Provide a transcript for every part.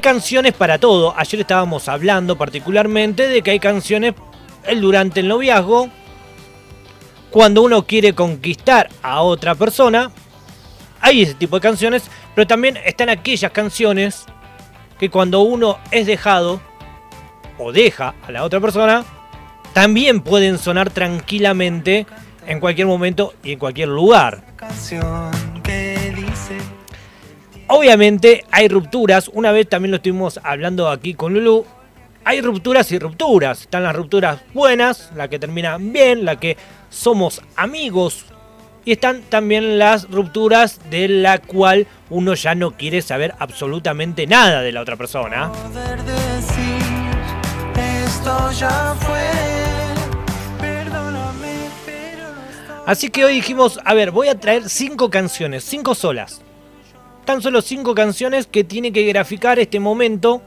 Canciones para todo. Ayer estábamos hablando particularmente de que hay canciones durante el noviazgo, cuando uno quiere conquistar a otra persona, hay ese tipo de canciones, pero también están aquellas canciones que cuando uno es dejado o deja a la otra persona, también pueden sonar tranquilamente en cualquier momento y en cualquier lugar. Obviamente hay rupturas, una vez también lo estuvimos hablando aquí con Lulu, hay rupturas y rupturas. Están las rupturas buenas, la que terminan bien, la que somos amigos. Y están también las rupturas de la cual uno ya no quiere saber absolutamente nada de la otra persona. Así que hoy dijimos, a ver, voy a traer cinco canciones, cinco solas. Tan solo cinco canciones que tiene que graficar este momento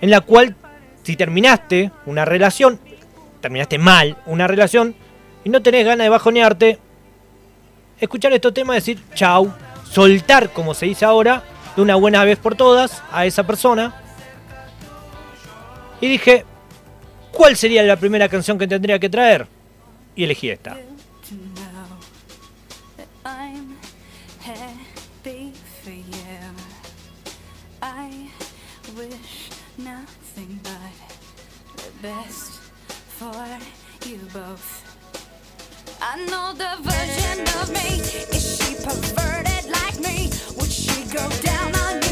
en la cual si terminaste una relación, terminaste mal una relación y no tenés ganas de bajonearte, escuchar estos temas, decir chau, soltar, como se dice ahora, de una buena vez por todas a esa persona. Y dije, ¿cuál sería la primera canción que tendría que traer? Y elegí esta. Best for you both. I know the version of me. Is she perverted like me? Would she go down on you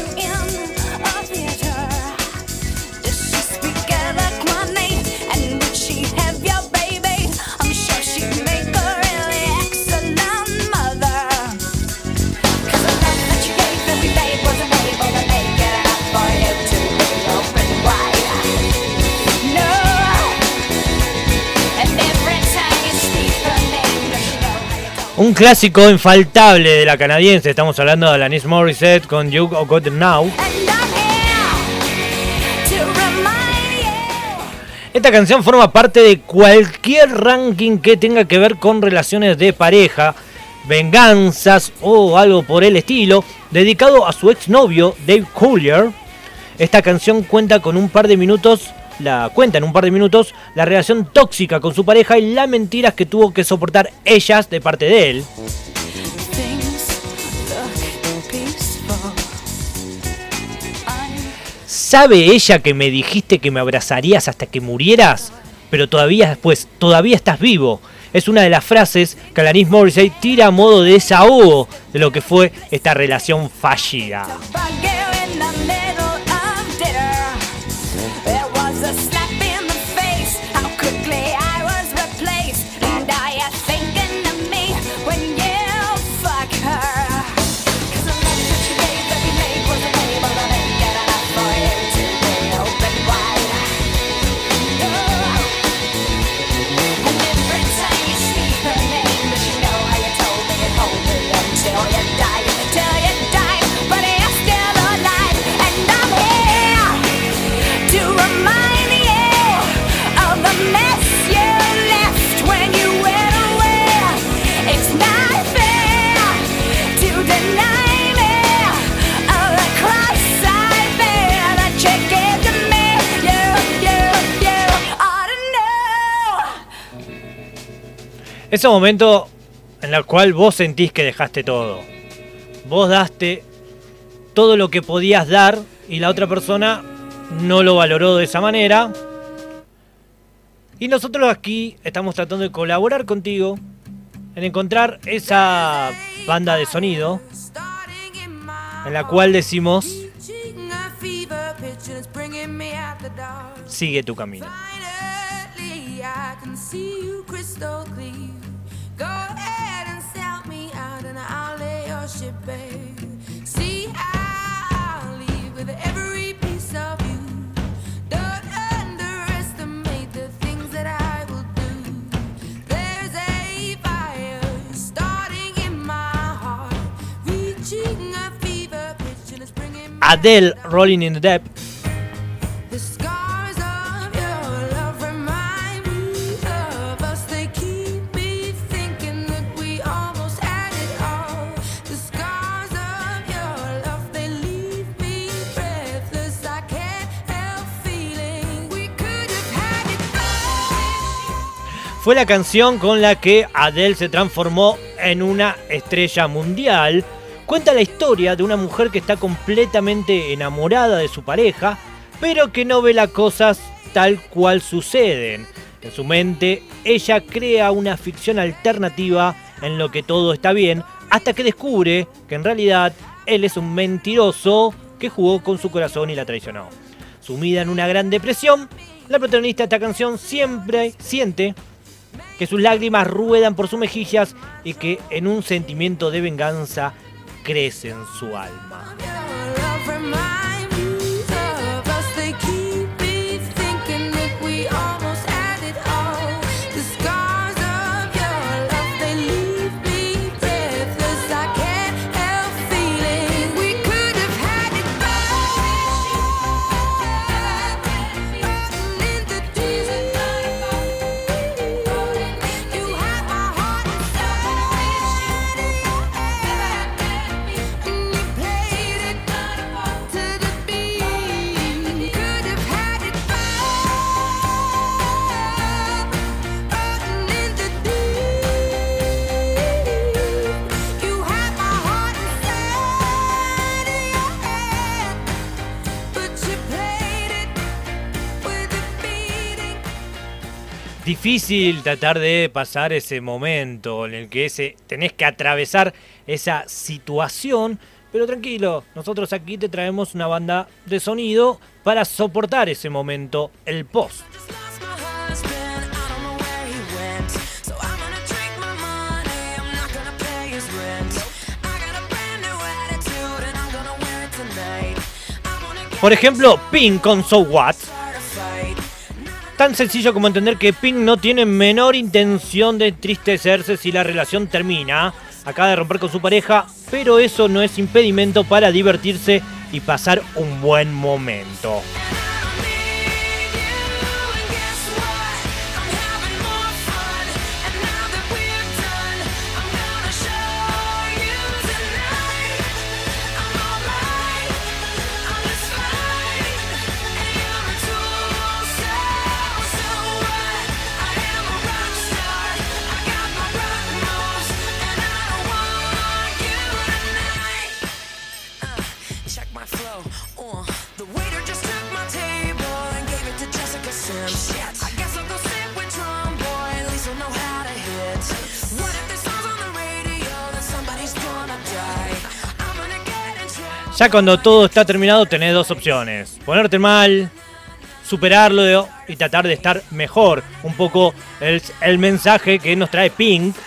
Un clásico infaltable de la canadiense, estamos hablando de Alanis Morissette con You Got Now. Esta canción forma parte de cualquier ranking que tenga que ver con relaciones de pareja, venganzas o algo por el estilo, dedicado a su exnovio Dave Collier. Esta canción cuenta con un par de minutos, la cuenta en un par de minutos, la relación tóxica con su pareja y las mentiras que tuvo que soportar ellas de parte de él. ¿Sabe ella que me dijiste que me abrazarías hasta que murieras? Pero todavía después, todavía estás vivo. Es una de las frases que Alanis Morissette tira a modo de desahogo de lo que fue esta relación fallida. Ese momento en el cual vos sentís que dejaste todo. Vos daste todo lo que podías dar y la otra persona no lo valoró de esa manera. Y nosotros aquí estamos tratando de colaborar contigo en encontrar esa banda de sonido en la cual decimos sigue tu camino. Adele Rolling in the Deep. Fue la canción con la que Adele se transformó en una estrella mundial. Cuenta la historia de una mujer que está completamente enamorada de su pareja, pero que no ve las cosas tal cual suceden. En su mente, ella crea una ficción alternativa en lo que todo está bien, hasta que descubre que en realidad él es un mentiroso que jugó con su corazón y la traicionó. Sumida en una gran depresión, la protagonista de esta canción siempre siente que sus lágrimas ruedan por sus mejillas y que en un sentimiento de venganza crece en su alma. Difícil tratar de pasar ese momento en el que ese, tenés que atravesar esa situación. Pero tranquilo, nosotros aquí te traemos una banda de sonido para soportar ese momento, el post. Por ejemplo, Pink con So What tan sencillo como entender que Pink no tiene menor intención de entristecerse si la relación termina. Acaba de romper con su pareja, pero eso no es impedimento para divertirse y pasar un buen momento. Ya cuando todo está terminado tenés dos opciones. Ponerte mal, superarlo y tratar de estar mejor. Un poco el, el mensaje que nos trae Pink.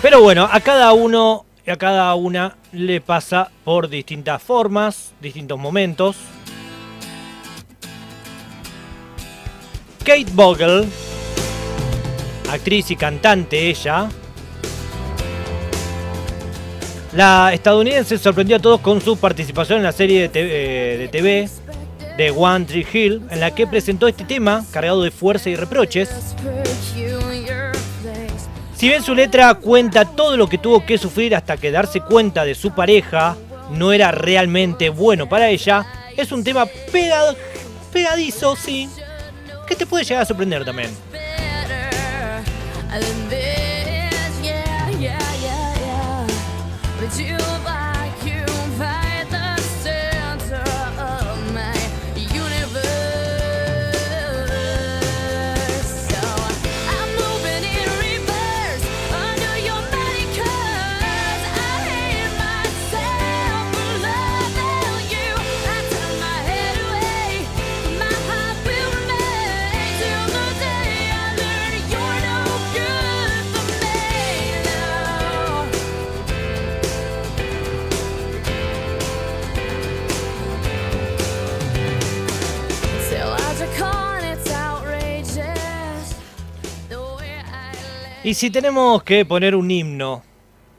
Pero bueno, a cada uno y a cada una le pasa por distintas formas, distintos momentos. Kate Bogle actriz y cantante ella. La estadounidense sorprendió a todos con su participación en la serie de TV, de, One Tree Hill, en la que presentó este tema cargado de fuerza y reproches. Si bien su letra cuenta todo lo que tuvo que sufrir hasta que darse cuenta de su pareja no era realmente bueno para ella, es un tema pegadizo, sí, que te puede llegar a sorprender también. Than this. Yeah, yeah, yeah, yeah. But you. Y si tenemos que poner un himno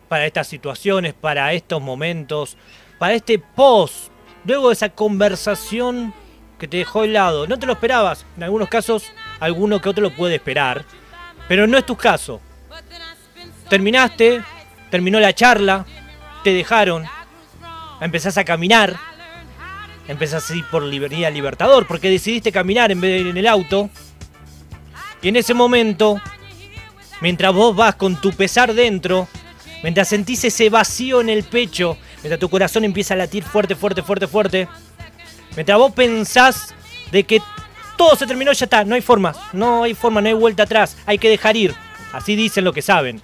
para estas situaciones, para estos momentos, para este post, luego de esa conversación que te dejó helado, no te lo esperabas, en algunos casos alguno que otro lo puede esperar, pero no es tu caso. Terminaste, terminó la charla, te dejaron, empezás a caminar empezás a ir por Libertad Libertador, porque decidiste caminar en vez de ir en el auto. Y en ese momento, mientras vos vas con tu pesar dentro, mientras sentís ese vacío en el pecho, mientras tu corazón empieza a latir fuerte, fuerte, fuerte, fuerte, mientras vos pensás de que todo se terminó, ya está, no hay forma, no hay forma, no hay vuelta atrás, hay que dejar ir. Así dicen lo que saben.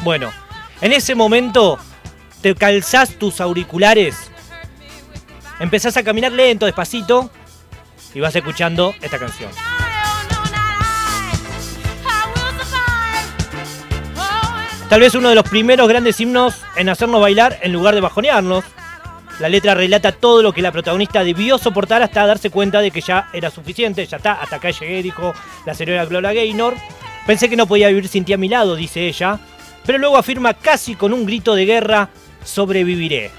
Bueno, en ese momento te calzás tus auriculares, empezás a caminar lento, despacito, y vas escuchando esta canción. Tal vez uno de los primeros grandes himnos en hacernos bailar en lugar de bajonearnos. La letra relata todo lo que la protagonista debió soportar hasta darse cuenta de que ya era suficiente, ya está, hasta acá llegué, dijo la señora Gloria Gaynor. Pensé que no podía vivir sin ti a mi lado, dice ella, pero luego afirma casi con un grito de guerra, sobreviviré.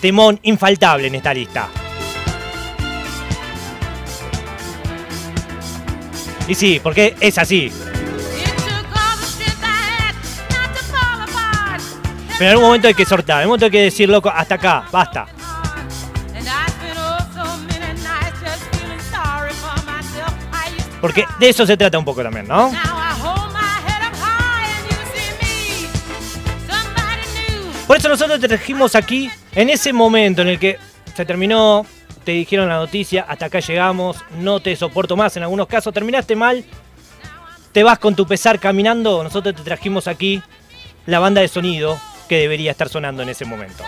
Temón infaltable en esta lista. Y sí, porque es así. Pero en algún momento hay que soltar, en algún momento hay que decir, loco, hasta acá, basta. Porque de eso se trata un poco también, ¿no? Por eso nosotros te trajimos aquí, en ese momento en el que se terminó, te dijeron la noticia, hasta acá llegamos, no te soporto más, en algunos casos terminaste mal, te vas con tu pesar caminando, nosotros te trajimos aquí la banda de sonido que debería estar sonando en ese momento.